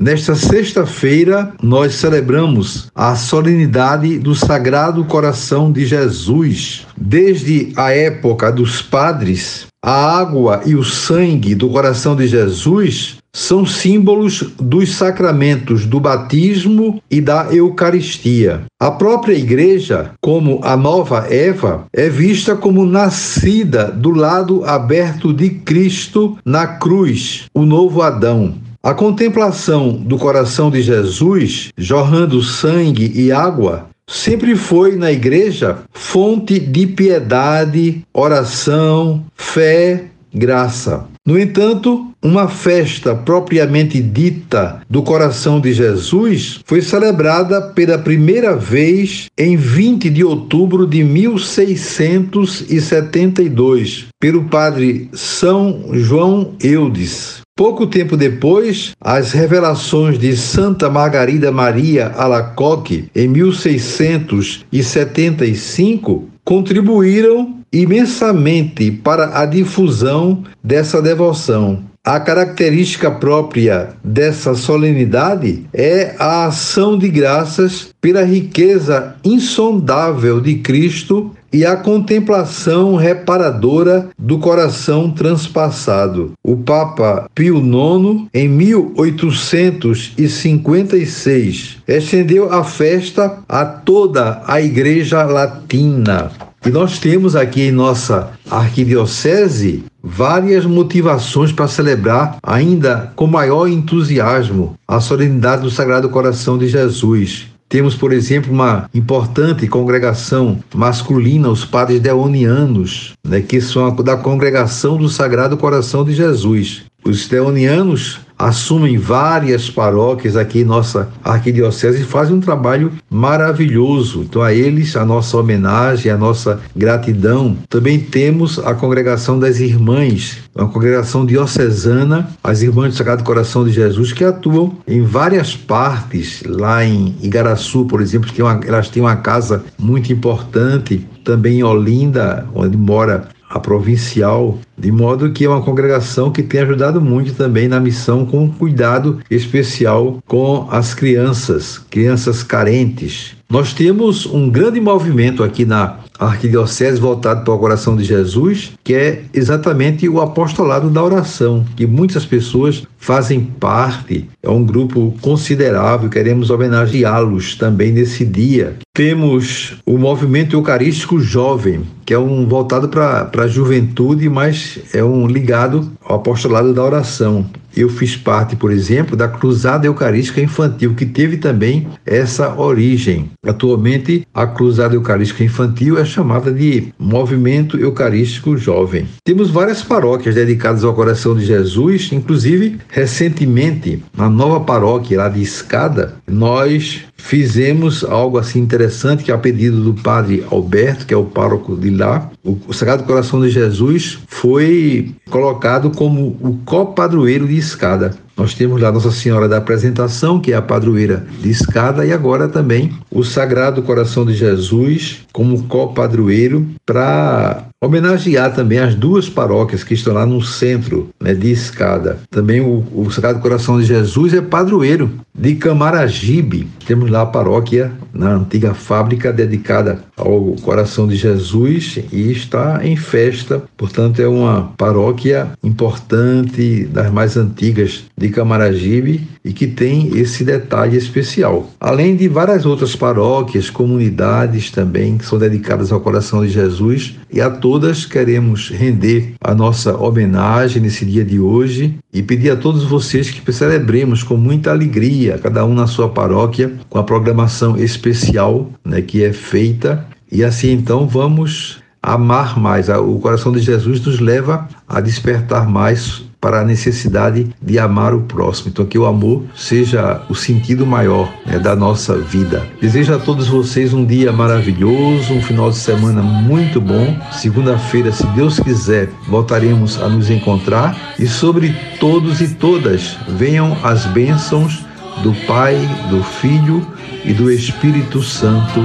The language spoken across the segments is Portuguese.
Nesta sexta-feira, nós celebramos a solenidade do Sagrado Coração de Jesus. Desde a época dos padres, a água e o sangue do coração de Jesus são símbolos dos sacramentos do batismo e da Eucaristia. A própria Igreja, como a nova Eva, é vista como nascida do lado aberto de Cristo na cruz, o novo Adão. A contemplação do coração de Jesus, jorrando sangue e água, sempre foi na igreja fonte de piedade, oração, fé, graça. No entanto, uma festa propriamente dita do coração de Jesus foi celebrada pela primeira vez em 20 de outubro de 1672 pelo padre São João Eudes. Pouco tempo depois, as revelações de Santa Margarida Maria Alacoque, em 1675, contribuíram imensamente para a difusão dessa devoção. A característica própria dessa solenidade é a ação de graças pela riqueza insondável de Cristo e a contemplação reparadora do coração transpassado. O Papa Pio IX, em 1856, estendeu a festa a toda a Igreja Latina. E nós temos aqui em nossa arquidiocese várias motivações para celebrar ainda com maior entusiasmo a solenidade do Sagrado Coração de Jesus. Temos, por exemplo, uma importante congregação masculina, os padres deonianos, né, que são da congregação do Sagrado Coração de Jesus. Os deonianos assumem várias paróquias aqui nossa arquidiocese e fazem um trabalho maravilhoso. Então, a eles, a nossa homenagem, a nossa gratidão. Também temos a congregação das irmãs, uma congregação diocesana, as irmãs do Sagrado Coração de Jesus, que atuam em várias partes, lá em Igaraçu, por exemplo, que uma, elas têm uma casa muito importante, também em Olinda, onde mora a provincial, de modo que é uma congregação que tem ajudado muito também na missão com cuidado especial com as crianças, crianças carentes. Nós temos um grande movimento aqui na arquidiocese voltado para o coração de Jesus, que é exatamente o apostolado da oração, que muitas pessoas fazem parte, é um grupo considerável, queremos homenageá-los também nesse dia. Temos o movimento eucarístico jovem, que é um voltado para a juventude, mas é um ligado ao apostolado da oração. Eu fiz parte, por exemplo, da Cruzada Eucarística Infantil, que teve também essa origem. Atualmente, a Cruzada Eucarística Infantil é chamada de Movimento Eucarístico Jovem. Temos várias paróquias dedicadas ao coração de Jesus, inclusive recentemente, na nova paróquia lá de Escada, nós fizemos algo assim interessante que a pedido do padre Alberto, que é o pároco de lá, o Sagrado Coração de Jesus foi colocado como o copadroeiro de escada. Nós temos lá Nossa Senhora da Apresentação, que é a padroeira de escada, e agora também o Sagrado Coração de Jesus como copadroeiro para homenagear também as duas paróquias que estão lá no centro né, de escada. Também o, o Sagrado Coração de Jesus é padroeiro de Camaragibe. Temos lá a paróquia na antiga fábrica dedicada ao Coração de Jesus e está em festa. Portanto, é uma paróquia importante, das mais antigas de Camaragibe e que tem esse detalhe especial. Além de várias outras paróquias, comunidades também que são dedicadas ao Coração de Jesus e a todas queremos render a nossa homenagem nesse dia de hoje e pedir a todos vocês que celebremos com muita alegria, cada um na sua paróquia, com a programação especial né, que é feita. E assim então vamos amar mais. O coração de Jesus nos leva a despertar mais para a necessidade de amar o próximo. Então, que o amor seja o sentido maior né, da nossa vida. Desejo a todos vocês um dia maravilhoso, um final de semana muito bom. Segunda-feira, se Deus quiser, voltaremos a nos encontrar. E sobre todos e todas, venham as bênçãos do Pai, do Filho e do Espírito Santo.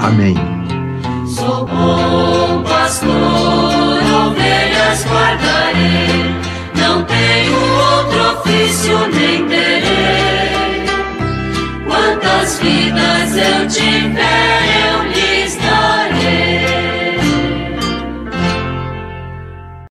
Amém. Sou bom pastor, ovelhas guardarei não tenho outro ofício nem terei. Quantas vidas eu tiver.